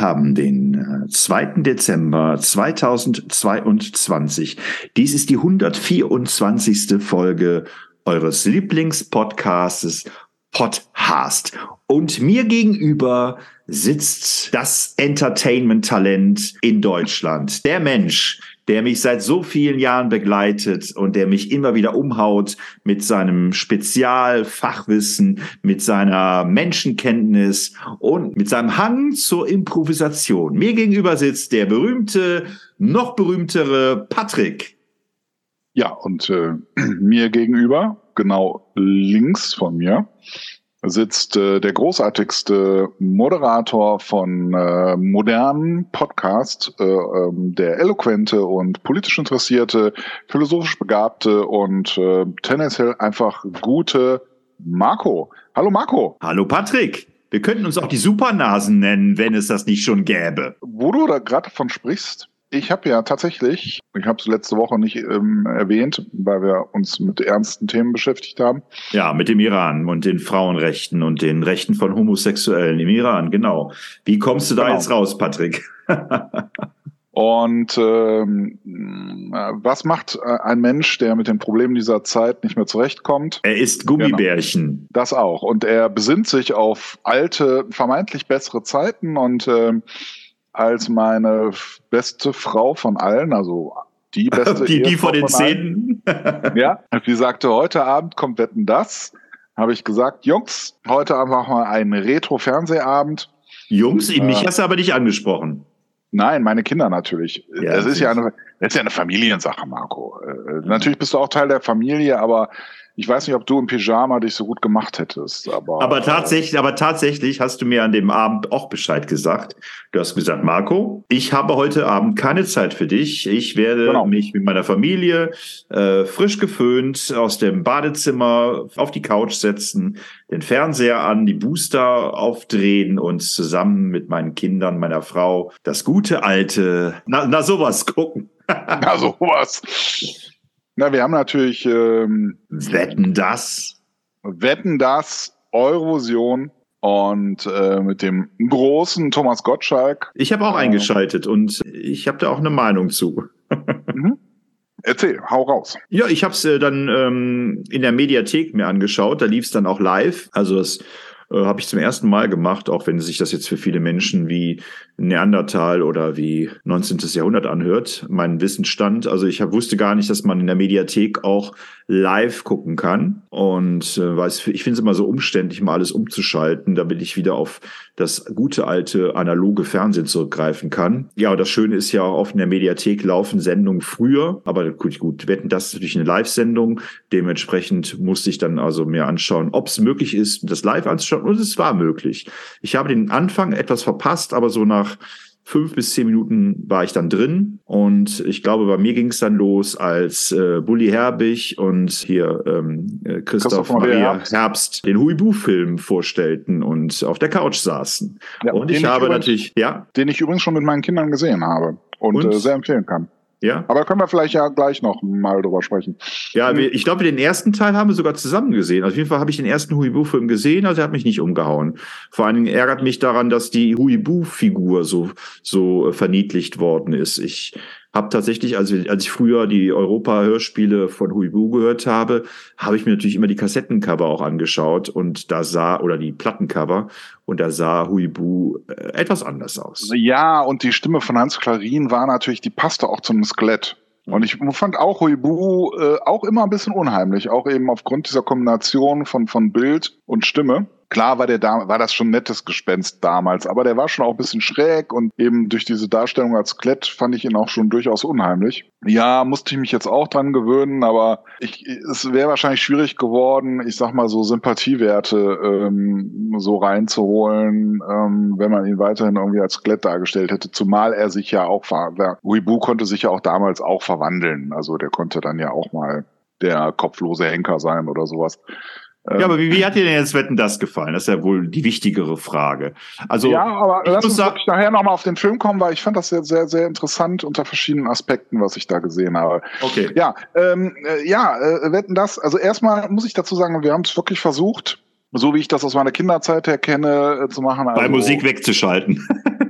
Wir haben den 2. Äh, Dezember 2022. Dies ist die 124. Folge eures Lieblingspodcasts Podcast. Und mir gegenüber sitzt das Entertainment-Talent in Deutschland. Der Mensch, der mich seit so vielen Jahren begleitet und der mich immer wieder umhaut mit seinem Spezialfachwissen, mit seiner Menschenkenntnis und mit seinem Hang zur Improvisation. Mir gegenüber sitzt der berühmte, noch berühmtere Patrick. Ja, und äh, mir gegenüber, genau links von mir, sitzt äh, der großartigste Moderator von äh, modernen Podcast, äh, ähm, der eloquente und politisch interessierte, philosophisch begabte und äh, tendenziell einfach gute Marco. Hallo Marco. Hallo Patrick. Wir könnten uns auch die Supernasen nennen, wenn es das nicht schon gäbe. Wo du da gerade von sprichst, ich habe ja tatsächlich, ich habe es letzte Woche nicht ähm, erwähnt, weil wir uns mit ernsten Themen beschäftigt haben. Ja, mit dem Iran und den Frauenrechten und den Rechten von Homosexuellen im Iran, genau. Wie kommst du da genau. jetzt raus, Patrick? Und ähm, was macht äh, ein Mensch, der mit den Problemen dieser Zeit nicht mehr zurechtkommt? Er isst Gummibärchen. Genau. Das auch. Und er besinnt sich auf alte, vermeintlich bessere Zeiten und äh, als meine beste Frau von allen, also die beste die, die von den zehn. ja, die sagte, heute Abend kommt Wetten das. Habe ich gesagt, Jungs, heute Abend machen wir einen Retro-Fernsehabend. Jungs, äh, mich hast du aber nicht angesprochen. Nein, meine Kinder natürlich. Ja, das ist ja eine, das ist ja eine Familiensache, Marco. Äh, natürlich bist du auch Teil der Familie, aber ich weiß nicht, ob du im Pyjama dich so gut gemacht hättest, aber. Aber tatsächlich, aber tatsächlich hast du mir an dem Abend auch Bescheid gesagt. Du hast gesagt, Marco, ich habe heute Abend keine Zeit für dich. Ich werde genau. mich mit meiner Familie äh, frisch geföhnt aus dem Badezimmer auf die Couch setzen, den Fernseher an, die Booster aufdrehen und zusammen mit meinen Kindern, meiner Frau das gute alte, na, na sowas gucken. na sowas. Na, wir haben natürlich ähm, Wetten das. Wetten das, Eurovision und äh, mit dem großen Thomas Gottschalk. Ich habe auch äh, eingeschaltet und ich habe da auch eine Meinung zu. mhm. Erzähl, hau raus. Ja, ich habe es äh, dann ähm, in der Mediathek mir angeschaut. Da lief es dann auch live. Also das äh, habe ich zum ersten Mal gemacht, auch wenn sich das jetzt für viele Menschen wie Neandertal oder wie 19. Jahrhundert anhört, mein Wissensstand. Also ich hab, wusste gar nicht, dass man in der Mediathek auch live gucken kann. Und äh, weiß, ich finde es immer so umständlich, mal alles umzuschalten, damit ich wieder auf das gute alte analoge Fernsehen zurückgreifen kann. Ja, und das Schöne ist ja auch oft in der Mediathek laufen Sendungen früher, aber gut, gut, wetten, das ist natürlich eine Live-Sendung. Dementsprechend musste ich dann also mir anschauen, ob es möglich ist, das live anzuschauen. Und es war möglich. Ich habe den Anfang etwas verpasst, aber so nach fünf bis zehn Minuten war ich dann drin und ich glaube, bei mir ging es dann los, als äh, Bully Herbig und hier ähm, äh, Christoph, Christoph Maria Herbst. Herbst den Huibu-Film vorstellten und auf der Couch saßen. Ja, und ich habe übrigens, natürlich, ja. Den ich übrigens schon mit meinen Kindern gesehen habe und, und? Äh, sehr empfehlen kann. Ja. Aber können wir vielleicht ja gleich noch mal drüber sprechen. Ja, ich glaube, den ersten Teil haben wir sogar zusammen gesehen. Also auf jeden Fall habe ich den ersten Huibu-Film gesehen, also er hat mich nicht umgehauen. Vor allen Dingen ärgert mich daran, dass die Huibu-Figur so, so äh, verniedlicht worden ist. Ich habe tatsächlich, also als ich früher die Europa-Hörspiele von Huibu gehört habe, habe ich mir natürlich immer die Kassettencover auch angeschaut und da sah, oder die Plattencover, und da sah Huibu äh, etwas anders aus. Ja, und die Stimme von Hans Klarin war natürlich, die passte auch zum Skelett. Und ich fand auch Huibu äh, auch immer ein bisschen unheimlich, auch eben aufgrund dieser Kombination von, von Bild und Stimme. Klar war der da, war das schon ein nettes Gespenst damals, aber der war schon auch ein bisschen schräg und eben durch diese Darstellung als Klett fand ich ihn auch schon durchaus unheimlich. Ja, musste ich mich jetzt auch dran gewöhnen, aber ich, es wäre wahrscheinlich schwierig geworden, ich sag mal so Sympathiewerte ähm, so reinzuholen, ähm, wenn man ihn weiterhin irgendwie als Skelett dargestellt hätte, zumal er sich ja auch, Uibu konnte sich ja auch damals auch verwandeln, also der konnte dann ja auch mal der kopflose Henker sein oder sowas. Ja, aber wie, wie hat dir denn jetzt Wetten das gefallen? Das ist ja wohl die wichtigere Frage. Also ja, aber lass uns sagen, nachher nochmal auf den Film kommen, weil ich fand das sehr, sehr, sehr interessant unter verschiedenen Aspekten, was ich da gesehen habe. Okay. Ja, ähm, äh, ja, äh, Wetten das. Also erstmal muss ich dazu sagen, wir haben es wirklich versucht, so wie ich das aus meiner Kinderzeit her kenne, äh, zu machen. Also, Bei Musik wegzuschalten.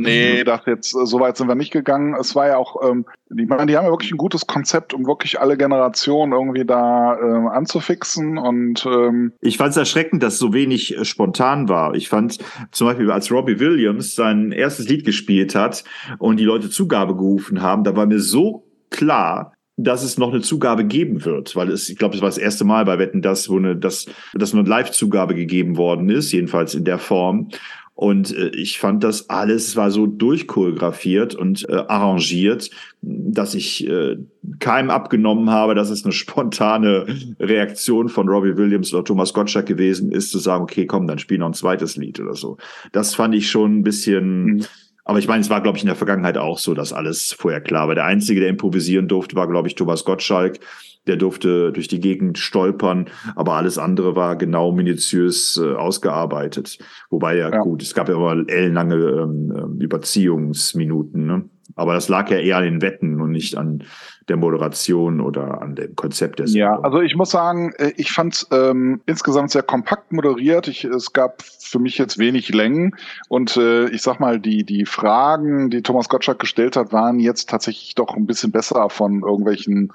Nee, das jetzt, äh, so weit sind wir nicht gegangen. Es war ja auch, ähm, die, meine, die haben ja wirklich ein gutes Konzept, um wirklich alle Generationen irgendwie da ähm, anzufixen und ähm Ich fand es erschreckend, dass so wenig äh, spontan war. Ich fand zum Beispiel, als Robbie Williams sein erstes Lied gespielt hat und die Leute Zugabe gerufen haben, da war mir so klar, dass es noch eine Zugabe geben wird, weil es, ich glaube, es war das erste Mal bei Wetten, dass, wo eine, dass, dass eine Live-Zugabe gegeben worden ist, jedenfalls in der Form. Und äh, ich fand das alles war so durchchoreografiert und äh, arrangiert, dass ich äh, keinem abgenommen habe, dass es eine spontane Reaktion von Robbie Williams oder Thomas Gottschalk gewesen ist, zu sagen, okay, komm, dann spiel noch ein zweites Lied oder so. Das fand ich schon ein bisschen. Mhm. Aber ich meine, es war, glaube ich, in der Vergangenheit auch so, dass alles vorher klar war. Der Einzige, der improvisieren durfte, war, glaube ich, Thomas Gottschalk der durfte durch die Gegend stolpern, aber alles andere war genau minutiös äh, ausgearbeitet. Wobei ja, ja, gut, es gab ja immer ellenlange ähm, ähm, Überziehungsminuten, ne? Aber das lag ja eher an den Wetten und nicht an der Moderation oder an dem Konzept des. Ja, also ich muss sagen, äh, ich fand ähm, insgesamt sehr kompakt moderiert. Ich, es gab für mich jetzt wenig Längen und äh, ich sag mal, die die Fragen, die Thomas Gottschalk gestellt hat, waren jetzt tatsächlich doch ein bisschen besser von irgendwelchen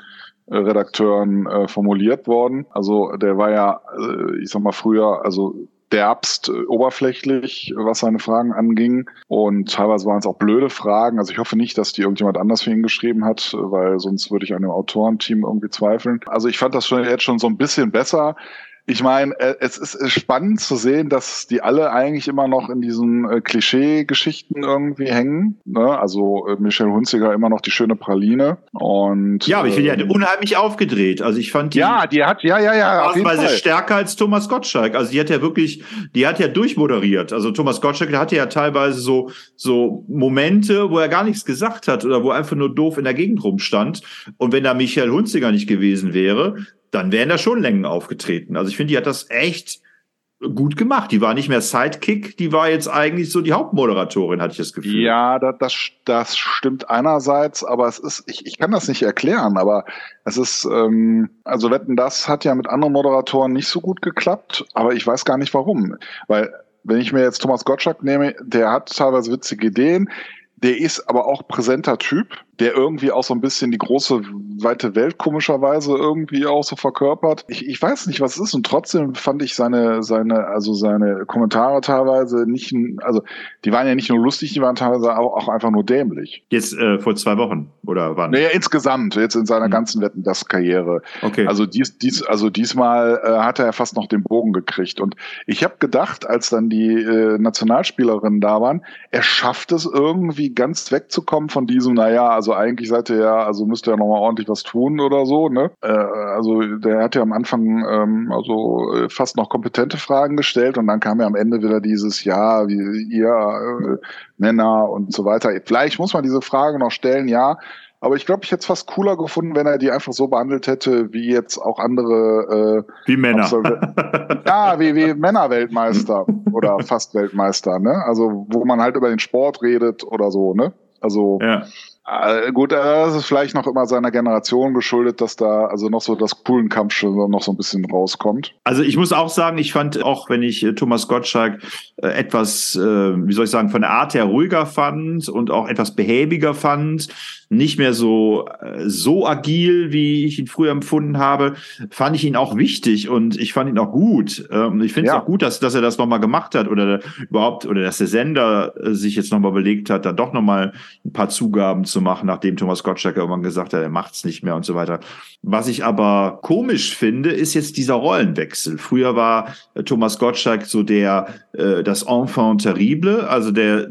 Redakteuren äh, formuliert worden. Also der war ja, äh, ich sag mal früher, also derbst äh, oberflächlich, was seine Fragen anging. Und teilweise waren es auch blöde Fragen. Also ich hoffe nicht, dass die irgendjemand anders für ihn geschrieben hat, weil sonst würde ich an dem Autorenteam irgendwie zweifeln. Also ich fand das schon jetzt schon so ein bisschen besser ich meine, äh, es ist spannend zu sehen, dass die alle eigentlich immer noch in diesen äh, Klischee-Geschichten irgendwie hängen. Ne? Also äh, Michelle Hunziger immer noch die schöne Praline. Und, ja, aber ich finde, die hat ähm, unheimlich aufgedreht. Also ich fand die. Ja, die hat, ja, ja, ja. Ausweise stärker als Thomas Gottschalk. Also die hat ja wirklich, die hat ja durchmoderiert. Also Thomas Gottschalk hatte ja teilweise so, so Momente, wo er gar nichts gesagt hat oder wo er einfach nur doof in der Gegend rumstand. Und wenn da Michael Hunziger nicht gewesen wäre, dann wären da schon Längen aufgetreten. Also ich finde, die hat das echt gut gemacht. Die war nicht mehr Sidekick, die war jetzt eigentlich so die Hauptmoderatorin, hatte ich das Gefühl. Ja, das, das, das stimmt einerseits, aber es ist, ich, ich kann das nicht erklären, aber es ist, ähm, also Wetten, das hat ja mit anderen Moderatoren nicht so gut geklappt, aber ich weiß gar nicht warum. Weil, wenn ich mir jetzt Thomas Gottschalk nehme, der hat teilweise witzige Ideen, der ist aber auch präsenter Typ der irgendwie auch so ein bisschen die große, weite Welt komischerweise irgendwie auch so verkörpert. Ich, ich weiß nicht, was es ist und trotzdem fand ich seine, seine, also seine Kommentare teilweise nicht, also die waren ja nicht nur lustig, die waren teilweise auch, auch einfach nur dämlich. Jetzt äh, vor zwei Wochen oder wann? Naja, insgesamt, jetzt in seiner hm. ganzen Wetten, das Karriere. Okay. Also dies, dies, also diesmal äh, hat er fast noch den Bogen gekriegt. Und ich habe gedacht, als dann die äh, Nationalspielerinnen da waren, er schafft es irgendwie ganz wegzukommen von diesem, naja, also also eigentlich seid ihr ja, also müsst ihr ja nochmal ordentlich was tun oder so, ne? Äh, also der hat ja am Anfang ähm, also äh, fast noch kompetente Fragen gestellt und dann kam ja am Ende wieder dieses Ja, wie ihr äh, Männer und so weiter. Vielleicht muss man diese Frage noch stellen, ja. Aber ich glaube, ich hätte es fast cooler gefunden, wenn er die einfach so behandelt hätte, wie jetzt auch andere. Äh, wie Männer. ja, wie, wie Männerweltmeister oder fast Weltmeister, ne? Also, wo man halt über den Sport redet oder so, ne? Also. Ja. Äh, gut, das ist vielleicht noch immer seiner Generation geschuldet, dass da also noch so das coolen Kampf noch so ein bisschen rauskommt. Also ich muss auch sagen, ich fand auch, wenn ich äh, Thomas Gottschalk äh, etwas, wie soll ich sagen, von der Art her ruhiger fand und auch etwas behäbiger fand, nicht mehr so, so agil, wie ich ihn früher empfunden habe, fand ich ihn auch wichtig und ich fand ihn auch gut. Ähm, ich finde es ja. auch gut, dass, dass er das nochmal gemacht hat oder überhaupt, oder dass der Sender sich jetzt nochmal überlegt hat, da doch nochmal ein paar Zugaben zu zu machen, nachdem Thomas Gottschalk irgendwann gesagt hat, er macht's nicht mehr und so weiter. Was ich aber komisch finde, ist jetzt dieser Rollenwechsel. Früher war äh, Thomas Gottschalk so der äh, das Enfant terrible, also der,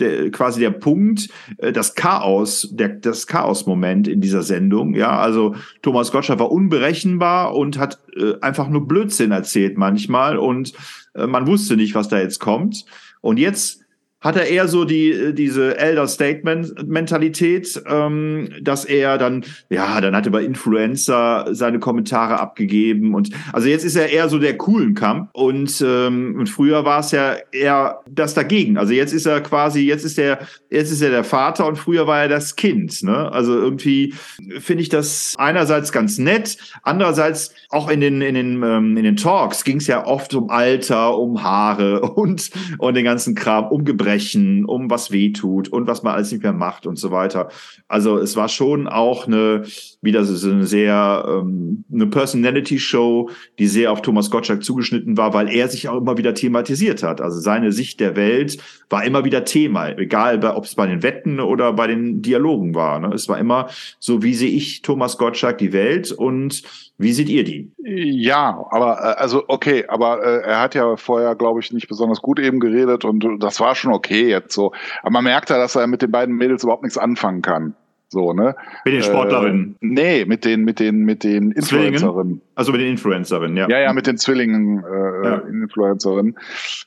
der quasi der Punkt, äh, das Chaos, der, das Chaos-Moment in dieser Sendung. Ja, also Thomas Gottschalk war unberechenbar und hat äh, einfach nur Blödsinn erzählt manchmal und äh, man wusste nicht, was da jetzt kommt. Und jetzt hat er eher so die äh, diese Elder Statement Mentalität, ähm, dass er dann ja dann hat er bei Influencer seine Kommentare abgegeben und also jetzt ist er eher so der coolen Kampf und ähm, und früher war es ja eher das dagegen. Also jetzt ist er quasi jetzt ist er jetzt ist er der Vater und früher war er das Kind. Ne? Also irgendwie finde ich das einerseits ganz nett, andererseits auch in den in den ähm, in den Talks ging es ja oft um Alter, um Haare und und den ganzen Kram, um Gebrechen, um was weh tut und was man alles nicht mehr macht und so weiter. Also es war schon auch eine wieder so eine sehr ähm, eine Personality Show, die sehr auf Thomas Gottschalk zugeschnitten war, weil er sich auch immer wieder thematisiert hat. Also seine Sicht der Welt war immer wieder Thema, egal ob es bei den Wetten oder bei den Dialogen war. Ne? Es war immer so, wie sehe ich Thomas Gottschalk die Welt und wie seht ihr die? Ja, aber äh, also okay, aber äh, er hat ja vorher, glaube ich, nicht besonders gut eben geredet und das war schon okay jetzt so. Aber man merkt ja, dass er mit den beiden Mädels überhaupt nichts anfangen kann. So, ne? Mit den Sportlerinnen? Äh, nee, mit den, mit den, mit den Influencerinnen. Also mit den Influencerinnen, ja. Ja, ja, mit den Zwillingen äh, ja. Influencerinnen.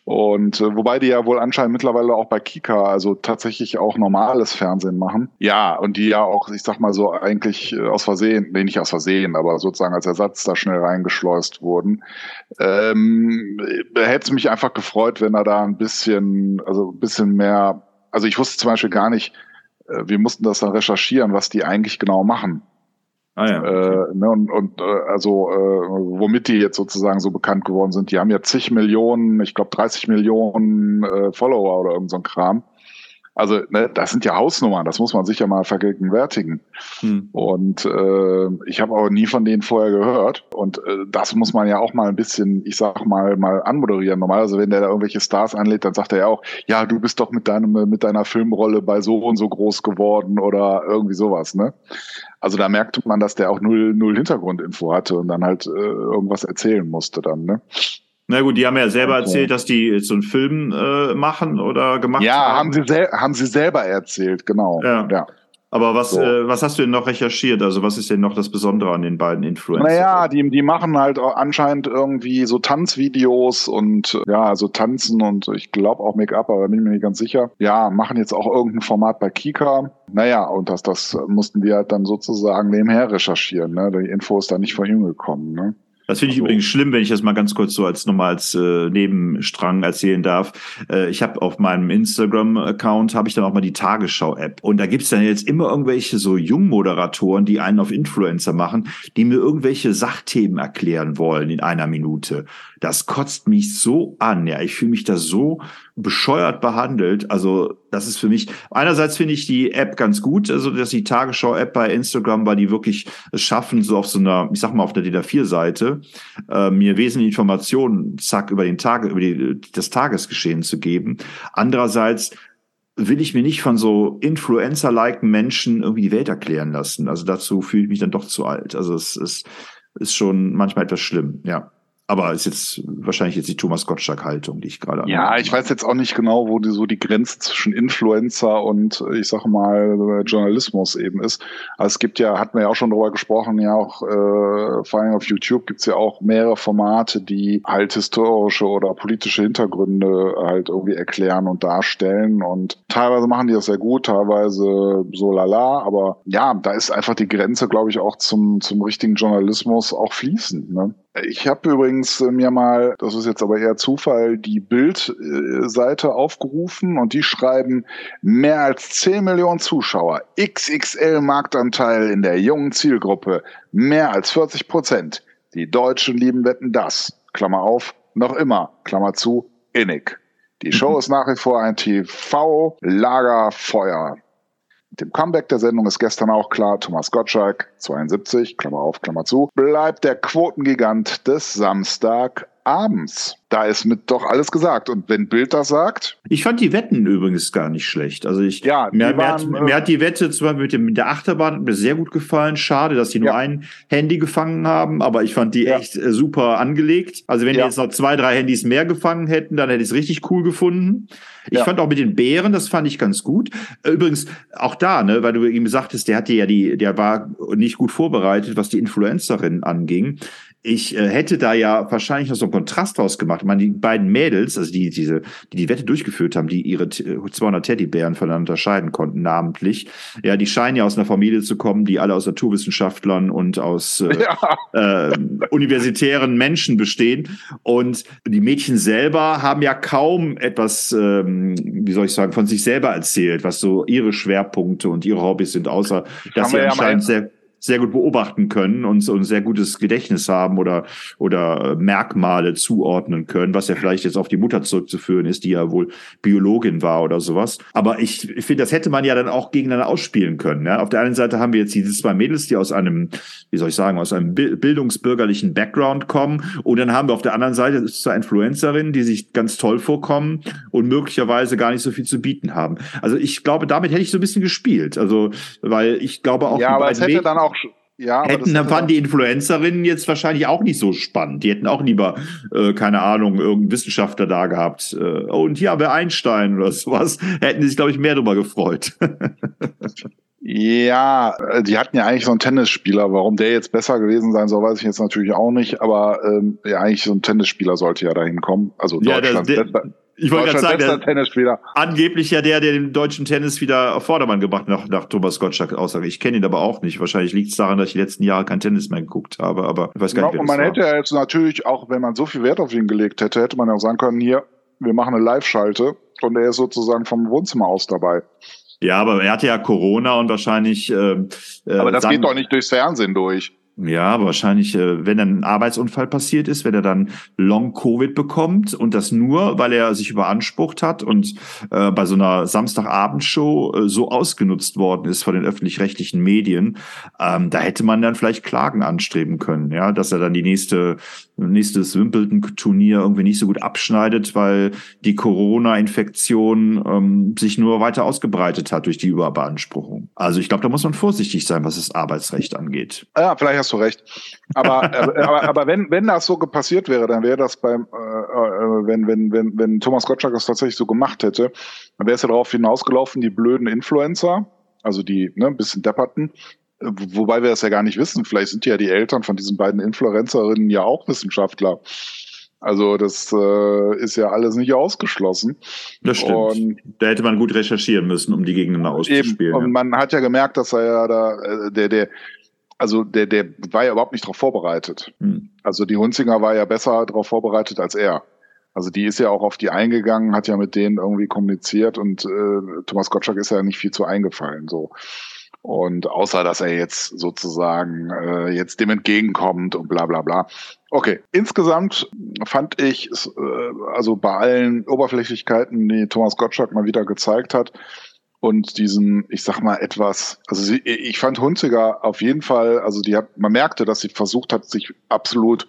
Und äh, wobei die ja wohl anscheinend mittlerweile auch bei Kika, also tatsächlich auch normales Fernsehen machen. Ja, und die ja auch, ich sag mal so, eigentlich äh, aus Versehen, nee, nicht aus Versehen, aber sozusagen als Ersatz da schnell reingeschleust wurden. Ähm, hätte es mich einfach gefreut, wenn er da ein bisschen, also ein bisschen mehr, also ich wusste zum Beispiel gar nicht, äh, wir mussten das dann recherchieren, was die eigentlich genau machen. Ah ja. Äh, ne, und und äh, also äh, womit die jetzt sozusagen so bekannt geworden sind, die haben ja zig Millionen, ich glaube 30 Millionen äh, Follower oder irgend so ein Kram. Also ne, das sind ja Hausnummern, das muss man sicher mal vergegenwärtigen. Hm. Und äh, ich habe auch nie von denen vorher gehört. Und äh, das muss man ja auch mal ein bisschen, ich sag mal, mal anmoderieren. Normalerweise, wenn der da irgendwelche Stars anlädt, dann sagt er ja auch, ja, du bist doch mit deinem, mit deiner Filmrolle bei so und so groß geworden oder irgendwie sowas, ne? Also da merkte man, dass der auch null, null Hintergrundinfo hatte und dann halt äh, irgendwas erzählen musste dann, ne? Na gut, die haben ja selber okay. erzählt, dass die so einen Film äh, machen oder gemacht ja, haben. Ja, haben sie, haben sie selber erzählt, genau. Ja. ja. Aber was, so. äh, was hast du denn noch recherchiert? Also was ist denn noch das Besondere an den beiden Influencern? Naja, die, die machen halt anscheinend irgendwie so Tanzvideos und ja, also tanzen und ich glaube auch Make-up, aber bin ich mir nicht ganz sicher. Ja, machen jetzt auch irgendein Format bei Kika. Naja, und das, das mussten wir halt dann sozusagen nebenher recherchieren. Ne? Die Info ist da nicht von ihm gekommen. Ne? Das finde ich also. übrigens schlimm, wenn ich das mal ganz kurz so als nochmal als äh, Nebenstrang erzählen darf. Äh, ich habe auf meinem Instagram-Account habe ich dann auch mal die Tagesschau-App. Und da gibt's dann jetzt immer irgendwelche so Jungmoderatoren, die einen auf Influencer machen, die mir irgendwelche Sachthemen erklären wollen in einer Minute. Das kotzt mich so an, ja. Ich fühle mich da so bescheuert behandelt. Also das ist für mich, einerseits finde ich die App ganz gut, also dass die Tagesschau-App bei Instagram, weil die wirklich es schaffen, so auf so einer, ich sag mal, auf der DIN-A4-Seite, äh, mir wesentliche Informationen, zack, über den Tag, über die, das Tagesgeschehen zu geben. Andererseits will ich mir nicht von so Influencer-like Menschen irgendwie die Welt erklären lassen. Also dazu fühle ich mich dann doch zu alt. Also es ist, ist schon manchmal etwas schlimm, ja. Aber ist jetzt wahrscheinlich jetzt die Thomas Gottschalk-Haltung, die ich gerade. Ja, ich weiß jetzt auch nicht genau, wo die, so die Grenze zwischen Influencer und ich sag mal Journalismus eben ist. Also es gibt ja, hatten wir ja auch schon drüber gesprochen, ja auch äh, vor allem auf YouTube gibt's ja auch mehrere Formate, die halt historische oder politische Hintergründe halt irgendwie erklären und darstellen. Und teilweise machen die das sehr gut, teilweise so lala. Aber ja, da ist einfach die Grenze, glaube ich, auch zum, zum richtigen Journalismus auch fließend. Ne? Ich habe übrigens äh, mir mal, das ist jetzt aber eher Zufall, die Bild-Seite aufgerufen und die schreiben mehr als 10 Millionen Zuschauer, XXL Marktanteil in der jungen Zielgruppe, mehr als 40 Prozent. Die Deutschen lieben Wetten das. Klammer auf, noch immer, Klammer zu, innig. Die Show ist nach wie vor ein TV-Lagerfeuer. Dem Comeback der Sendung ist gestern auch klar, Thomas Gottschalk, 72, Klammer auf, Klammer zu, bleibt der Quotengigant des Samstagabends. Abends. Da ist mit doch alles gesagt. Und wenn Bild das sagt. Ich fand die Wetten übrigens gar nicht schlecht. Also ich, ja, mir, mir, hat, mir hat die Wette zum Beispiel mit, dem, mit der Achterbahn mir sehr gut gefallen. Schade, dass die nur ja. ein Handy gefangen haben, aber ich fand die ja. echt äh, super angelegt. Also wenn die jetzt noch zwei, drei Handys mehr gefangen hätten, dann hätte ich es richtig cool gefunden. Ich ja. fand auch mit den Bären, das fand ich ganz gut. Übrigens, auch da, ne, weil du ihm sagtest, der hatte ja die, der war nicht gut vorbereitet, was die Influencerin anging ich äh, hätte da ja wahrscheinlich noch so einen Kontrast draus gemacht. Ich meine, die beiden Mädels, also die diese, die die Wette durchgeführt haben, die ihre 200 Teddybären voneinander unterscheiden konnten, namentlich, ja, die scheinen ja aus einer Familie zu kommen, die alle aus Naturwissenschaftlern und aus äh, ja. äh, universitären Menschen bestehen. Und die Mädchen selber haben ja kaum etwas, ähm, wie soll ich sagen, von sich selber erzählt, was so ihre Schwerpunkte und ihre Hobbys sind, außer dass sie anscheinend ja sehr sehr gut beobachten können und so ein sehr gutes Gedächtnis haben oder, oder Merkmale zuordnen können, was ja vielleicht jetzt auf die Mutter zurückzuführen ist, die ja wohl Biologin war oder sowas. Aber ich, ich finde, das hätte man ja dann auch gegeneinander ausspielen können. Ja? Auf der einen Seite haben wir jetzt diese zwei Mädels, die aus einem, wie soll ich sagen, aus einem bildungsbürgerlichen Background kommen. Und dann haben wir auf der anderen Seite zwei Influencerinnen, die sich ganz toll vorkommen und möglicherweise gar nicht so viel zu bieten haben. Also ich glaube, damit hätte ich so ein bisschen gespielt. Also, weil ich glaube auch. Ja, aber es hätte dann auch auch ja, hätten, dann fanden die Influencerinnen jetzt wahrscheinlich auch nicht so spannend. Die hätten auch lieber, äh, keine Ahnung, irgendeinen Wissenschaftler da gehabt. Äh, und hier haben wir Einstein oder sowas. Hätten sich, glaube ich, mehr darüber gefreut. ja, äh, die hatten ja eigentlich so einen Tennisspieler. Warum der jetzt besser gewesen sein soll, weiß ich jetzt natürlich auch nicht. Aber ähm, ja, eigentlich so ein Tennisspieler sollte ja dahin kommen. Also ja, Deutschland. Der, der, ich wollte gerade sagen, der, Tennisspieler. angeblich ja der, der den deutschen Tennis wieder auf Vordermann gebracht nach, nach Thomas Gottschalk Aussage. Ich kenne ihn aber auch nicht. Wahrscheinlich liegt es daran, dass ich die letzten Jahre kein Tennis mehr geguckt habe, aber ich weiß gar nicht, ja, Und man hätte ja jetzt natürlich, auch wenn man so viel Wert auf ihn gelegt hätte, hätte man ja auch sagen können, hier, wir machen eine Live-Schalte und er ist sozusagen vom Wohnzimmer aus dabei. Ja, aber er hatte ja Corona und wahrscheinlich. Äh, äh aber das geht doch nicht durchs Fernsehen durch. Ja, wahrscheinlich, äh, wenn ein Arbeitsunfall passiert ist, wenn er dann Long-Covid bekommt und das nur, weil er sich überansprucht hat und äh, bei so einer Samstagabendshow äh, so ausgenutzt worden ist von den öffentlich-rechtlichen Medien, ähm, da hätte man dann vielleicht Klagen anstreben können, ja, dass er dann die nächste nächstes Wimbledon-Turnier irgendwie nicht so gut abschneidet, weil die Corona-Infektion ähm, sich nur weiter ausgebreitet hat durch die Überbeanspruchung. Also ich glaube, da muss man vorsichtig sein, was das Arbeitsrecht angeht. Ja, vielleicht hast du recht. Aber, aber, aber wenn, wenn das so passiert wäre, dann wäre das beim, äh, äh, wenn, wenn, wenn, wenn Thomas Gottschalk das tatsächlich so gemacht hätte, dann wäre es ja darauf hinausgelaufen, die blöden Influencer, also die ne, ein bisschen depperten, Wobei wir das ja gar nicht wissen. Vielleicht sind ja die Eltern von diesen beiden Influencerinnen ja auch Wissenschaftler. Also das äh, ist ja alles nicht ausgeschlossen. Das stimmt. Und da hätte man gut recherchieren müssen, um die gegeneinander auszuspielen. Und ja. man hat ja gemerkt, dass er ja da, äh, der, der, also der, der war ja überhaupt nicht darauf vorbereitet. Hm. Also die Hunzinger war ja besser darauf vorbereitet als er. Also die ist ja auch auf die eingegangen, hat ja mit denen irgendwie kommuniziert und äh, Thomas Gottschalk ist ja nicht viel zu eingefallen. So. Und außer, dass er jetzt sozusagen äh, jetzt dem entgegenkommt und bla bla bla. Okay, insgesamt fand ich, äh, also bei allen Oberflächlichkeiten, die Thomas Gottschalk mal wieder gezeigt hat, und diesen, ich sag mal, etwas, also sie, ich fand Hunziger auf jeden Fall, also die hat, man merkte, dass sie versucht hat, sich absolut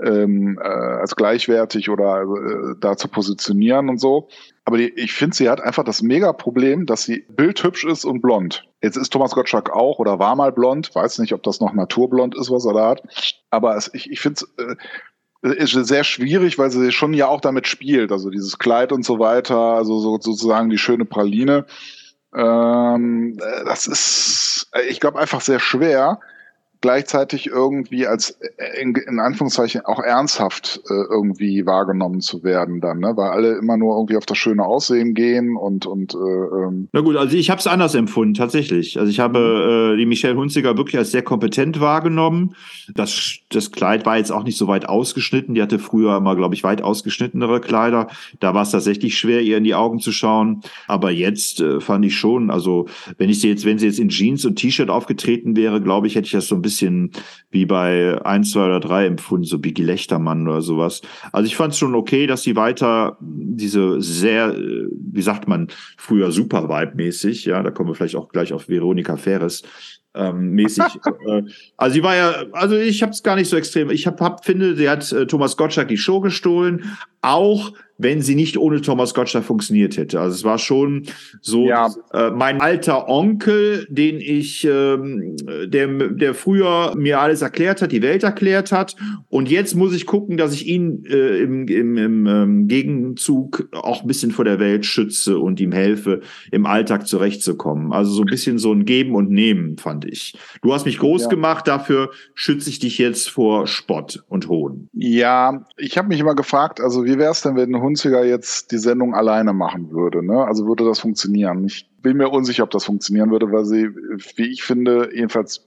ähm, äh, als gleichwertig oder äh, da zu positionieren und so. Aber die, ich finde, sie hat einfach das Mega-Problem, dass sie bildhübsch ist und blond. Jetzt ist Thomas Gottschalk auch oder war mal blond. Weiß nicht, ob das noch naturblond ist, was er da hat. Aber es, ich, ich finde es äh, ist sehr schwierig, weil sie schon ja auch damit spielt. Also dieses Kleid und so weiter, also so, sozusagen die schöne Praline. Ähm, äh, das ist, ich glaube, einfach sehr schwer gleichzeitig irgendwie als äh, in, in Anführungszeichen auch ernsthaft äh, irgendwie wahrgenommen zu werden dann, ne? weil alle immer nur irgendwie auf das schöne Aussehen gehen und und äh, ähm Na gut, also ich habe es anders empfunden tatsächlich. Also ich habe äh, die Michelle Hunziger wirklich als sehr kompetent wahrgenommen. Das das Kleid war jetzt auch nicht so weit ausgeschnitten. Die hatte früher immer, glaube ich, weit ausgeschnittenere Kleider. Da war es tatsächlich schwer, ihr in die Augen zu schauen. Aber jetzt äh, fand ich schon, also wenn ich sie jetzt, wenn sie jetzt in Jeans und T-Shirt aufgetreten wäre, glaube ich, hätte ich das so ein bisschen bisschen wie bei 1, 2 oder 3 empfunden, so Biggie Lechtermann oder sowas. Also ich fand es schon okay, dass sie weiter diese sehr, wie sagt man, früher super Vibe-mäßig, ja, da kommen wir vielleicht auch gleich auf Veronika Ferres, ähm, mäßig. äh, also sie war ja, also ich habe es gar nicht so extrem. Ich hab, hab finde, sie hat äh, Thomas Gottschalk die Show gestohlen, auch wenn sie nicht ohne Thomas Gottschalk funktioniert hätte. Also es war schon so, ja. äh, mein alter Onkel, den ich, ähm, der, der früher mir alles erklärt hat, die Welt erklärt hat. Und jetzt muss ich gucken, dass ich ihn äh, im, im, im ähm, Gegenzug auch ein bisschen vor der Welt schütze und ihm helfe, im Alltag zurechtzukommen. Also so ein bisschen so ein Geben und Nehmen, fand ich. Du hast mich groß ja. gemacht, dafür schütze ich dich jetzt vor Spott und Hohn. Ja, ich habe mich immer gefragt, also wie wäre es denn, wenn Hunziger jetzt die Sendung alleine machen würde. Ne? Also würde das funktionieren. Ich bin mir unsicher, ob das funktionieren würde, weil sie, wie ich finde, jedenfalls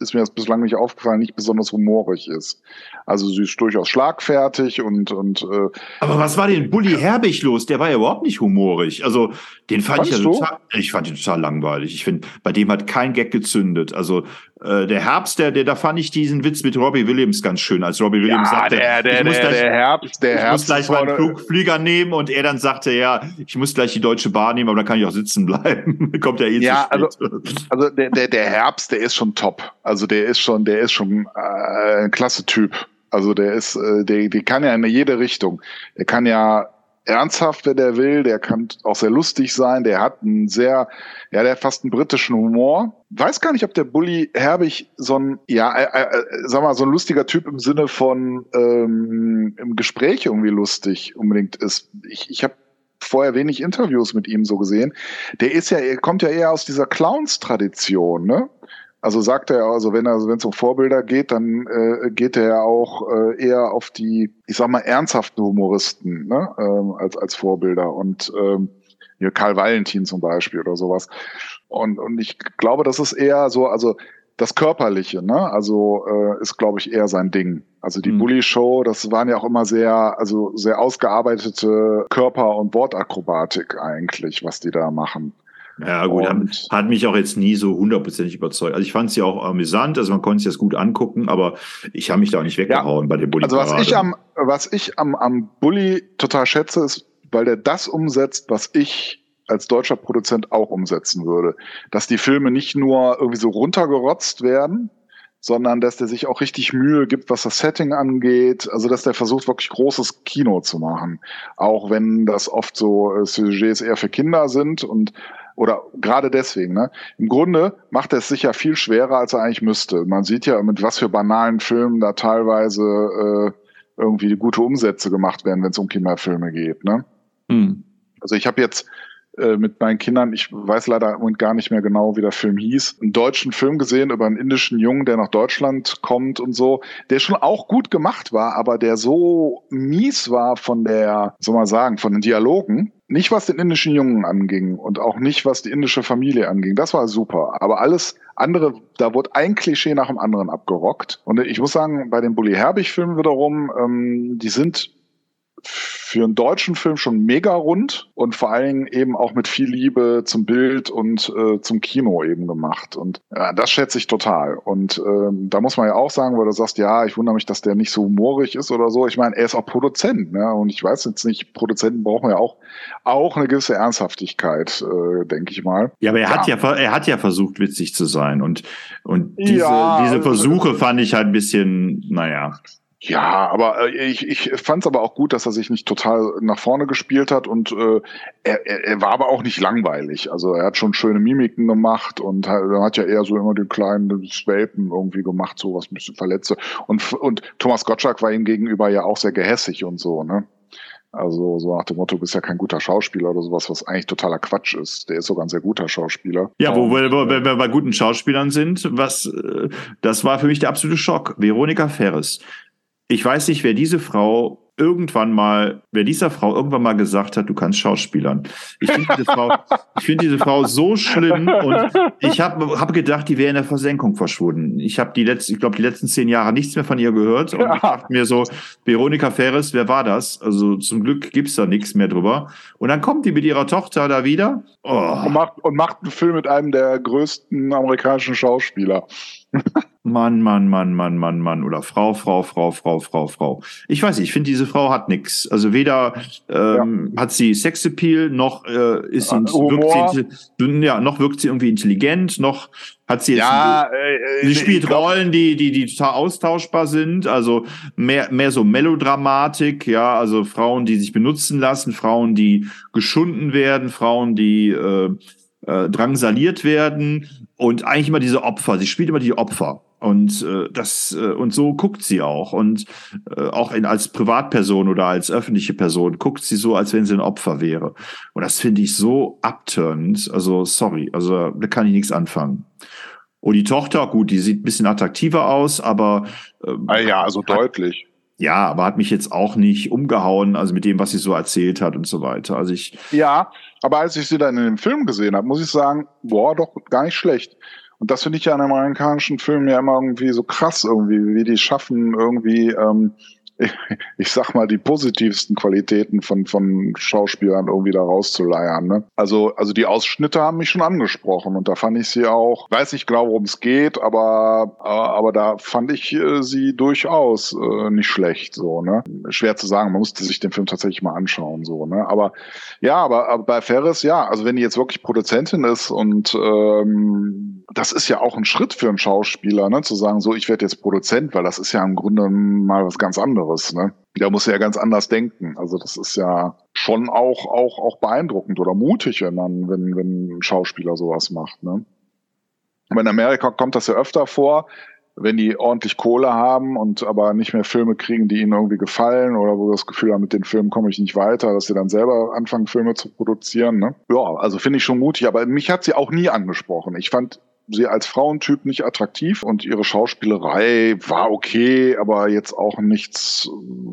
ist mir das bislang nicht aufgefallen, nicht besonders humorig ist. Also sie ist durchaus schlagfertig und und. Äh, Aber was war denn Bully Herbig los? Der war ja überhaupt nicht humorig. Also den fand ich ja total, ich fand ihn total langweilig. Ich finde, bei dem hat kein Gag gezündet. Also äh, der Herbst, der, der, da fand ich diesen Witz mit Robbie Williams ganz schön, als Robbie Williams ja, sagte, der, der, ich muss der, gleich, Herbst, der ich Herbst muss gleich meinen Flug, Flieger nehmen und er dann sagte, ja, ich muss gleich die Deutsche Bahn nehmen, aber dann kann ich auch sitzen bleiben. Kommt ja eh ja, zu spät. Also, also der, der, der Herbst, der ist schon top. Also der ist schon, der ist schon äh, ein klasse Typ. Also der ist, äh, der, der kann ja in jede Richtung. Der kann ja ernsthaft, wenn der will. Der kann auch sehr lustig sein. Der hat einen sehr, ja, der hat fast einen britischen Humor. Weiß gar nicht, ob der Bully Herbig so ein, ja, äh, äh, äh, sag mal, so ein lustiger Typ im Sinne von ähm, im Gespräch irgendwie lustig unbedingt ist. Ich, ich habe vorher wenig Interviews mit ihm so gesehen. Der ist ja, er kommt ja eher aus dieser Clowns-Tradition, ne? Also sagt er, also wenn er, wenn es um Vorbilder geht, dann äh, geht er ja auch äh, eher auf die, ich sag mal, ernsthaften Humoristen ne? ähm, als, als Vorbilder. Und ähm, hier Karl Valentin zum Beispiel oder sowas. Und, und ich glaube, das ist eher so, also das Körperliche, ne? Also äh, ist, glaube ich, eher sein Ding. Also die mhm. Bully-Show, das waren ja auch immer sehr, also sehr ausgearbeitete Körper- und Wortakrobatik eigentlich, was die da machen. Ja, gut, und hat mich auch jetzt nie so hundertprozentig überzeugt. Also ich fand es ja auch amüsant, also man konnte es jetzt gut angucken, aber ich habe mich da auch nicht weggehauen ja. bei dem Bully. Also was ich am, was ich am, am Bully total schätze, ist, weil der das umsetzt, was ich als deutscher Produzent auch umsetzen würde. Dass die Filme nicht nur irgendwie so runtergerotzt werden, sondern dass der sich auch richtig Mühe gibt, was das Setting angeht. Also dass der versucht, wirklich großes Kino zu machen. Auch wenn das oft so äh, Sujets eher für Kinder sind und oder gerade deswegen, ne? Im Grunde macht er es sicher viel schwerer, als er eigentlich müsste. Man sieht ja, mit was für banalen Filmen da teilweise äh, irgendwie gute Umsätze gemacht werden, wenn es um Kinderfilme geht, ne? Hm. Also ich habe jetzt äh, mit meinen Kindern, ich weiß leider gar nicht mehr genau, wie der Film hieß, einen deutschen Film gesehen über einen indischen Jungen, der nach Deutschland kommt und so, der schon auch gut gemacht war, aber der so mies war von der, soll man sagen, von den Dialogen, nicht was den indischen Jungen anging und auch nicht was die indische Familie anging. Das war super. Aber alles andere, da wurde ein Klischee nach dem anderen abgerockt. Und ich muss sagen, bei den Bully Herbig-Filmen wiederum, ähm, die sind für einen deutschen Film schon mega rund und vor allen Dingen eben auch mit viel Liebe zum Bild und äh, zum Kino eben gemacht. Und ja, das schätze ich total. Und ähm, da muss man ja auch sagen, weil du sagst, ja, ich wundere mich, dass der nicht so humorig ist oder so. Ich meine, er ist auch Produzent, ne? Und ich weiß jetzt nicht, Produzenten brauchen ja auch auch eine gewisse Ernsthaftigkeit, äh, denke ich mal. Ja, aber er ja. hat ja er hat ja versucht, witzig zu sein und und diese ja, diese Versuche fand ich halt ein bisschen, naja. Ja, aber äh, ich, ich fand es aber auch gut, dass er sich nicht total nach vorne gespielt hat und äh, er, er, er war aber auch nicht langweilig. Also er hat schon schöne Mimiken gemacht und hat, er hat ja eher so immer den kleinen Welpen irgendwie gemacht, so was ein bisschen verletze. Und, und Thomas Gottschalk war ihm gegenüber ja auch sehr gehässig und so, ne? Also so nach dem Motto, du bist ja kein guter Schauspieler oder sowas, was eigentlich totaler Quatsch ist. Der ist sogar ein sehr guter Schauspieler. Ja, wo wir, wo wir bei guten Schauspielern sind, was äh, das war für mich der absolute Schock. Veronika Ferres ich weiß nicht, wer diese Frau irgendwann mal, wer dieser Frau irgendwann mal gesagt hat, du kannst Schauspielern. Ich finde diese Frau, ich finde diese Frau so schlimm und ich habe hab gedacht, die wäre in der Versenkung verschwunden. Ich habe die letzten, ich glaube, die letzten zehn Jahre nichts mehr von ihr gehört und ja. ich dachte mir so, Veronika Ferres, wer war das? Also zum Glück gibt's da nichts mehr drüber. Und dann kommt die mit ihrer Tochter da wieder oh. und, macht, und macht einen Film mit einem der größten amerikanischen Schauspieler. Mann, Mann, Mann, Mann, Mann, Mann oder Frau, Frau, Frau, Frau, Frau, Frau. Ich weiß nicht, ich finde, diese Frau hat nix. Also weder ähm, ja. hat sie Sexappeal, noch äh, ist sie, wirkt sie, ja, noch wirkt sie irgendwie intelligent, noch hat sie jetzt, ja, äh, sie spielt glaub, Rollen, die, die, die total austauschbar sind, also mehr, mehr so Melodramatik, ja, also Frauen, die sich benutzen lassen, Frauen, die geschunden werden, Frauen, die äh, äh, drangsaliert werden und eigentlich immer diese Opfer. Sie spielt immer die Opfer. Und äh, das äh, und so guckt sie auch und äh, auch in, als Privatperson oder als öffentliche Person guckt sie so, als wenn sie ein Opfer wäre. Und das finde ich so abturnend. Also sorry, also da kann ich nichts anfangen. Und die Tochter, gut, die sieht ein bisschen attraktiver aus, aber äh, ah ja, also hat, deutlich. Ja, aber hat mich jetzt auch nicht umgehauen, also mit dem, was sie so erzählt hat und so weiter. Also ich. Ja, aber als ich sie dann in dem Film gesehen habe, muss ich sagen, boah, doch gar nicht schlecht. Und das finde ich ja an amerikanischen Filmen ja immer irgendwie so krass, irgendwie, wie die schaffen, irgendwie ähm, ich sag mal, die positivsten Qualitäten von, von Schauspielern irgendwie da rauszuleiern. Ne? Also, also die Ausschnitte haben mich schon angesprochen und da fand ich sie auch, weiß nicht genau, worum es geht, aber, aber da fand ich äh, sie durchaus äh, nicht schlecht. So, ne? Schwer zu sagen, man musste sich den Film tatsächlich mal anschauen. So, ne? Aber ja, aber, aber bei Ferris, ja, also wenn die jetzt wirklich Produzentin ist und ähm, das ist ja auch ein Schritt für einen Schauspieler, ne? zu sagen, so ich werde jetzt Produzent, weil das ist ja im Grunde mal was ganz anderes anderes. Ne? Da muss ja ganz anders denken. Also das ist ja schon auch, auch, auch beeindruckend oder mutig, wenn man, wenn, wenn ein Schauspieler sowas macht. Ne? Aber in Amerika kommt das ja öfter vor, wenn die ordentlich Kohle haben und aber nicht mehr Filme kriegen, die ihnen irgendwie gefallen oder wo das Gefühl haben, mit den Filmen komme ich nicht weiter, dass sie dann selber anfangen, Filme zu produzieren. Ne? Ja, also finde ich schon mutig, aber mich hat sie auch nie angesprochen. Ich fand sie als Frauentyp nicht attraktiv und ihre Schauspielerei war okay, aber jetzt auch nichts,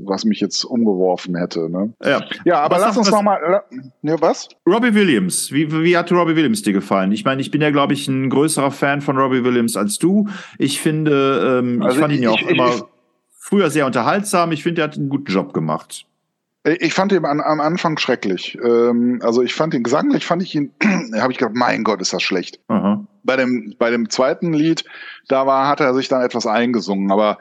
was mich jetzt umgeworfen hätte. Ne? Ja. ja, aber was lass uns nochmal. Ne, was? Robbie Williams. Wie, wie hat Robbie Williams dir gefallen? Ich meine, ich bin ja, glaube ich, ein größerer Fan von Robbie Williams als du. Ich finde, ähm, also ich fand ich, ihn ja auch ich, immer früher sehr unterhaltsam. Ich finde, er hat einen guten Job gemacht. Ich fand ihn an, am Anfang schrecklich. Ähm, also ich fand ihn gesanglich, fand ich ihn, habe ich gedacht, mein Gott, ist das schlecht. Aha. Bei dem, bei dem zweiten Lied, da war, hat er sich dann etwas eingesungen, aber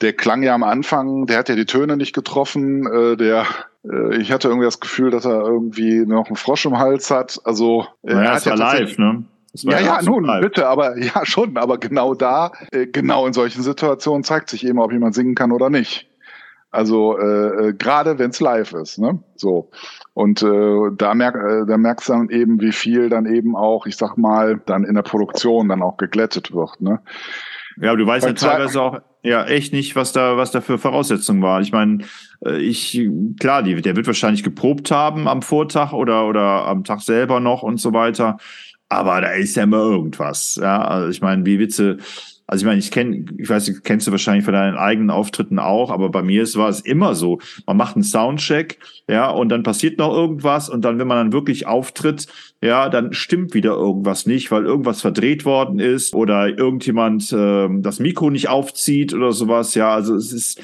der klang ja am Anfang, der hat ja die Töne nicht getroffen, äh, der, äh, ich hatte irgendwie das Gefühl, dass er irgendwie noch einen Frosch im Hals hat. Also, äh, naja, es war ja live, ne? Ja, ja, nun, live. bitte, aber ja schon, aber genau da, äh, genau in solchen Situationen zeigt sich eben, ob jemand singen kann oder nicht. Also äh, äh, gerade wenn es live ist, ne? So. Und äh, da, merk, äh, da merkst du dann eben, wie viel dann eben auch, ich sag mal, dann in der Produktion dann auch geglättet wird, ne? Ja, aber du weißt Bei ja teilweise auch ja echt nicht, was da, was da für Voraussetzungen war. Ich meine, äh, ich, klar, die, der wird wahrscheinlich geprobt haben am Vortag oder, oder am Tag selber noch und so weiter. Aber da ist ja immer irgendwas. Ja, also ich meine, wie Witze, also ich meine, ich kenne, ich weiß, kennst du wahrscheinlich von deinen eigenen Auftritten auch, aber bei mir ist, war es immer so. Man macht einen Soundcheck, ja, und dann passiert noch irgendwas und dann, wenn man dann wirklich auftritt, ja, dann stimmt wieder irgendwas nicht, weil irgendwas verdreht worden ist oder irgendjemand äh, das Mikro nicht aufzieht oder sowas. Ja, also es ist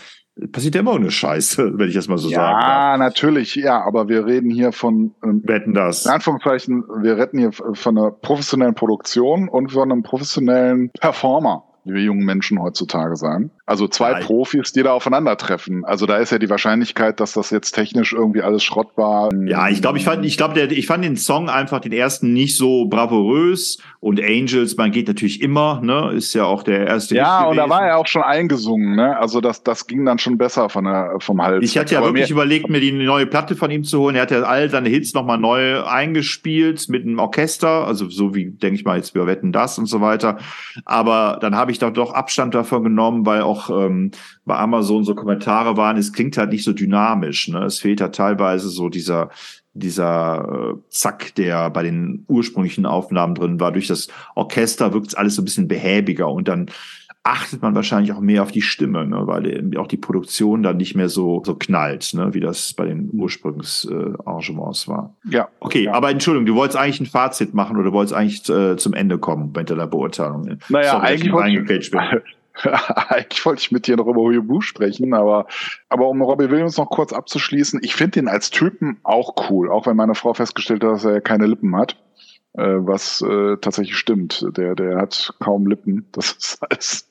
passiert ja immer eine Scheiße, wenn ich das mal so ja, sagen. Ja, natürlich, ja, aber wir reden hier von ähm, Wetten das. In Anführungszeichen, wir retten hier von einer professionellen Produktion und von einem professionellen Performer wie wir jungen Menschen heutzutage sagen. Also zwei ja, Profis, die da aufeinandertreffen. Also da ist ja die Wahrscheinlichkeit, dass das jetzt technisch irgendwie alles Schrott war. Ja, ich glaube, ich fand, ich glaube, ich fand den Song einfach den ersten nicht so bravourös und Angels, man geht natürlich immer, ne, ist ja auch der erste. Ja, und da war er auch schon eingesungen, ne? Also das, das ging dann schon besser von der, vom Hals. Ich hatte ja wirklich überlegt, mir die neue Platte von ihm zu holen. Er hat ja all seine Hits nochmal neu eingespielt mit einem Orchester, also so wie, denke ich mal, jetzt wir wetten das und so weiter. Aber dann habe ich da doch Abstand davon genommen, weil auch auch ähm, bei Amazon so Kommentare waren, es klingt halt nicht so dynamisch. Ne? Es fehlt halt teilweise so dieser dieser äh, Zack, der bei den ursprünglichen Aufnahmen drin war. Durch das Orchester wirkt es alles so ein bisschen behäbiger und dann achtet man wahrscheinlich auch mehr auf die Stimme, ne, weil auch die Produktion dann nicht mehr so so knallt, ne, wie das bei den Ursprungsarrangements äh, war. Ja. Okay, ja. aber Entschuldigung, du wolltest eigentlich ein Fazit machen oder du wolltest eigentlich äh, zum Ende kommen bei deiner Beurteilung. Naja, Sorry, eigentlich wollte ich, Eigentlich wollte ich mit dir noch über Huibu sprechen, aber, aber um Robbie Williams noch kurz abzuschließen, ich finde ihn als Typen auch cool, auch wenn meine Frau festgestellt hat, dass er keine Lippen hat. Äh, was äh, tatsächlich stimmt. Der, der hat kaum Lippen. Das ist alles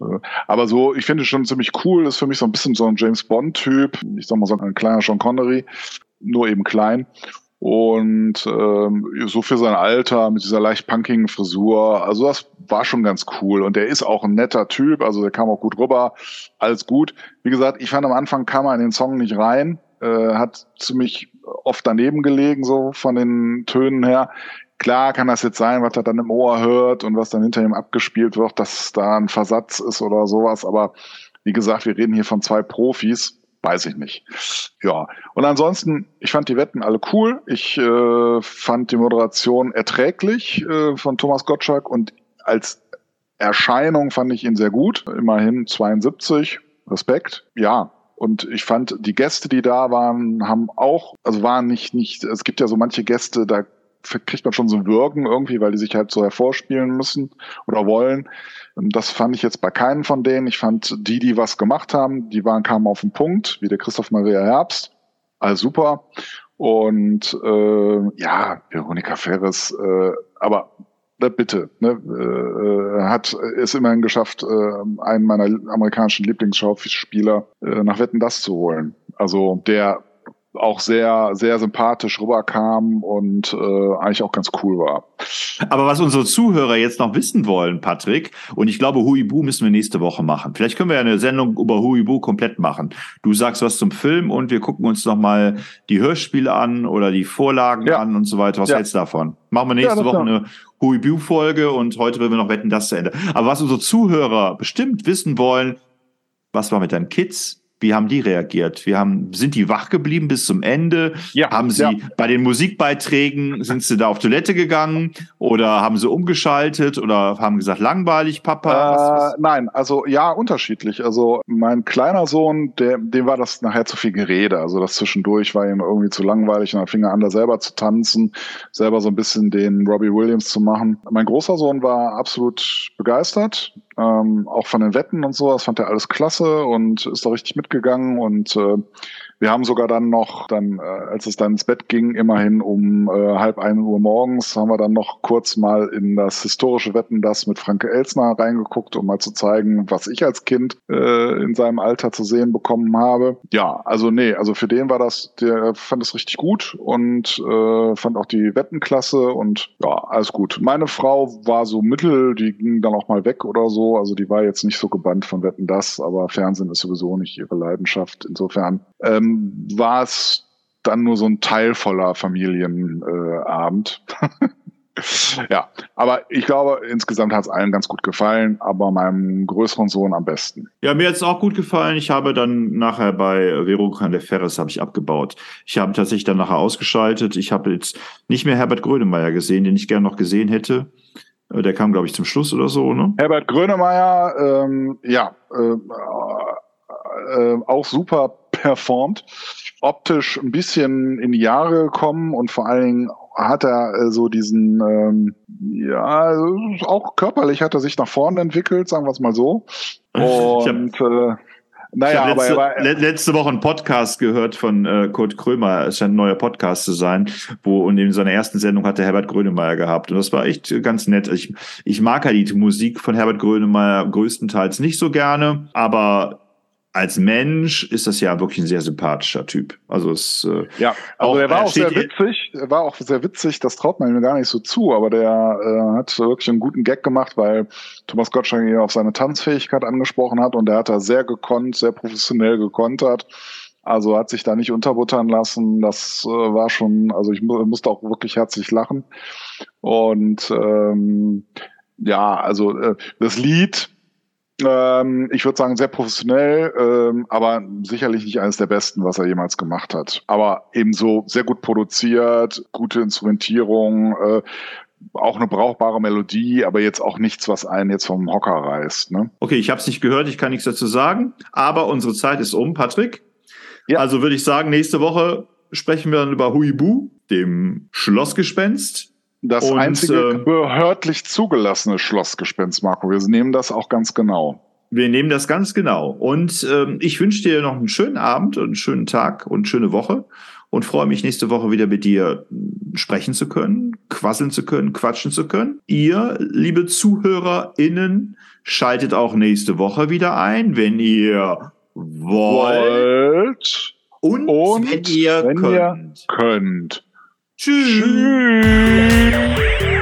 Äh, aber so, ich finde schon ziemlich cool, ist für mich so ein bisschen so ein James Bond-Typ. Ich sag mal so ein kleiner Sean Connery, nur eben klein. Und ähm, so für sein Alter mit dieser leicht punkigen Frisur, also das war schon ganz cool. Und der ist auch ein netter Typ, also der kam auch gut rüber, alles gut. Wie gesagt, ich fand am Anfang kam er in den Song nicht rein, äh, hat ziemlich oft daneben gelegen, so von den Tönen her. Klar kann das jetzt sein, was er dann im Ohr hört und was dann hinter ihm abgespielt wird, dass da ein Versatz ist oder sowas. Aber wie gesagt, wir reden hier von zwei Profis. Weiß ich nicht. Ja. Und ansonsten, ich fand die Wetten alle cool. Ich äh, fand die Moderation erträglich äh, von Thomas Gottschalk und als Erscheinung fand ich ihn sehr gut. Immerhin 72. Respekt. Ja, und ich fand, die Gäste, die da waren, haben auch, also waren nicht, nicht, es gibt ja so manche Gäste, da kriegt man schon so ein Wirken irgendwie, weil die sich halt so hervorspielen müssen oder wollen. Das fand ich jetzt bei keinen von denen. Ich fand die, die was gemacht haben, die waren, kamen auf den Punkt, wie der Christoph Maria Herbst. Alles super. Und äh, ja, Veronika Ferres, äh, aber äh, bitte, ne, äh, hat es immerhin geschafft, äh, einen meiner amerikanischen Lieblingsschauspieler äh, nach Wetten das zu holen. Also der auch sehr, sehr sympathisch rüberkam und äh, eigentlich auch ganz cool war. Aber was unsere Zuhörer jetzt noch wissen wollen, Patrick, und ich glaube, Huibu müssen wir nächste Woche machen. Vielleicht können wir ja eine Sendung über Huibu komplett machen. Du sagst was zum Film und wir gucken uns noch mal die Hörspiele an oder die Vorlagen ja. an und so weiter. Was ja. hältst du davon? Machen wir nächste ja, Woche eine Huibu-Folge und heute will wir noch wetten, das zu Ende. Aber was unsere Zuhörer bestimmt wissen wollen, was war mit deinen Kids? Wie haben die reagiert? Wir haben, sind die wach geblieben bis zum Ende? Ja, haben sie ja. bei den Musikbeiträgen, sind sie da auf Toilette gegangen oder haben sie umgeschaltet oder haben gesagt, langweilig, Papa? Äh, was, was? Nein, also ja, unterschiedlich. Also mein kleiner Sohn, der, dem war das nachher zu viel Gerede. Also das zwischendurch war ihm irgendwie zu langweilig und dann fing er an, da selber zu tanzen, selber so ein bisschen den Robbie Williams zu machen. Mein großer Sohn war absolut begeistert ähm, auch von den Wetten und so, das fand er alles klasse und ist da richtig mitgegangen und äh, wir haben sogar dann noch, dann, äh, als es dann ins Bett ging, immerhin um äh, halb ein Uhr morgens, haben wir dann noch kurz mal in das historische Wetten, das mit Franke Elsner reingeguckt, um mal zu zeigen, was ich als Kind äh, in seinem Alter zu sehen bekommen habe. Ja, also nee, also für den war das, der fand es richtig gut und äh, fand auch die Wettenklasse und ja, alles gut. Meine Frau war so mittel, die ging dann auch mal weg oder so, also die war jetzt nicht so gebannt von Wetten das, aber Fernsehen ist sowieso nicht ihre Leidenschaft. Insofern ähm, war es dann nur so ein teilvoller Familienabend. Äh, ja, aber ich glaube, insgesamt hat es allen ganz gut gefallen, aber meinem größeren Sohn am besten. Ja, mir hat es auch gut gefallen. Ich habe dann nachher bei Veronika de Ferres habe ich abgebaut. Ich habe tatsächlich dann nachher ausgeschaltet. Ich habe jetzt nicht mehr Herbert Grönemeyer gesehen, den ich gerne noch gesehen hätte. Äh, der kam, glaube ich, zum Schluss oder so, ne? Herbert Grönemeyer, ähm, ja, äh, äh, auch super performt. Optisch ein bisschen in die Jahre gekommen und vor allen Dingen hat er äh, so diesen, ähm, ja, auch körperlich hat er sich nach vorne entwickelt, sagen wir es mal so. Und äh, naja, letzte, aber war, letzte Woche einen Podcast gehört von äh, Kurt Krömer. Es scheint ein neuer Podcast zu sein, wo und in seiner ersten Sendung hat er Herbert Grönemeyer gehabt und das war echt ganz nett. Ich, ich mag ja die Musik von Herbert Grönemeyer größtenteils nicht so gerne, aber als Mensch ist das ja wirklich ein sehr sympathischer Typ. Also es äh, ja, also auch, er war auch sehr witzig, er war auch sehr witzig. Das traut man ihm gar nicht so zu, aber der äh, hat wirklich einen guten Gag gemacht, weil Thomas Gottschalk ihn auf seine Tanzfähigkeit angesprochen hat und er hat da sehr gekonnt, sehr professionell gekontert. Also hat sich da nicht unterbuttern lassen. Das äh, war schon, also ich mu musste auch wirklich herzlich lachen. Und ähm, ja, also äh, das Lied ähm, ich würde sagen, sehr professionell, ähm, aber sicherlich nicht eines der besten, was er jemals gemacht hat. Aber ebenso sehr gut produziert, gute Instrumentierung, äh, auch eine brauchbare Melodie, aber jetzt auch nichts, was einen jetzt vom Hocker reißt. Ne? Okay, ich habe es nicht gehört, ich kann nichts dazu sagen, aber unsere Zeit ist um, Patrick. Ja. Also würde ich sagen, nächste Woche sprechen wir dann über Huibu, dem Schlossgespenst. Das und, einzige äh, behördlich zugelassene Schlossgespenst, Marco. Wir nehmen das auch ganz genau. Wir nehmen das ganz genau. Und ähm, ich wünsche dir noch einen schönen Abend und einen schönen Tag und eine schöne Woche. und freue mich nächste Woche wieder mit dir sprechen zu können, quasseln zu können, quatschen zu können. Ihr, liebe ZuhörerInnen, schaltet auch nächste Woche wieder ein, wenn ihr wollt. Und, und wenn ihr wenn könnt. Ihr könnt. 去。去